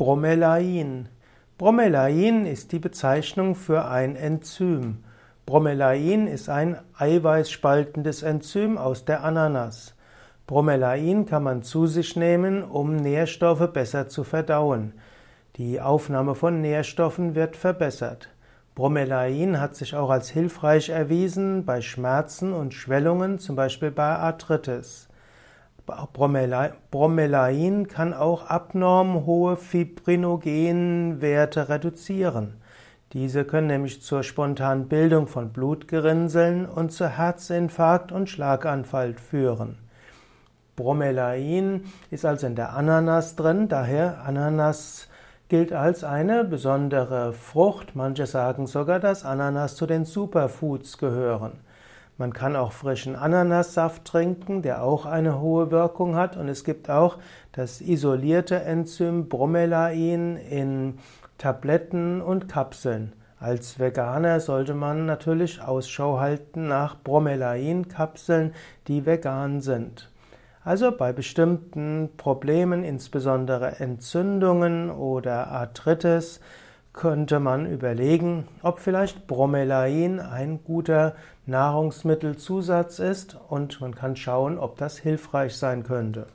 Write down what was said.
Bromelain. Bromelain ist die Bezeichnung für ein Enzym. Bromelain ist ein eiweißspaltendes Enzym aus der Ananas. Bromelain kann man zu sich nehmen, um Nährstoffe besser zu verdauen. Die Aufnahme von Nährstoffen wird verbessert. Bromelain hat sich auch als hilfreich erwiesen bei Schmerzen und Schwellungen, zum Beispiel bei Arthritis. Bromelain kann auch abnorm hohe Fibrinogenwerte reduzieren. Diese können nämlich zur spontanen Bildung von Blutgerinnseln und zu Herzinfarkt und Schlaganfall führen. Bromelain ist also in der Ananas drin, daher Ananas gilt als eine besondere Frucht. Manche sagen sogar, dass Ananas zu den Superfoods gehören. Man kann auch frischen Ananassaft trinken, der auch eine hohe Wirkung hat. Und es gibt auch das isolierte Enzym Bromelain in Tabletten und Kapseln. Als Veganer sollte man natürlich Ausschau halten nach Bromelain-Kapseln, die vegan sind. Also bei bestimmten Problemen, insbesondere Entzündungen oder Arthritis, könnte man überlegen, ob vielleicht Bromelain ein guter Nahrungsmittelzusatz ist und man kann schauen, ob das hilfreich sein könnte.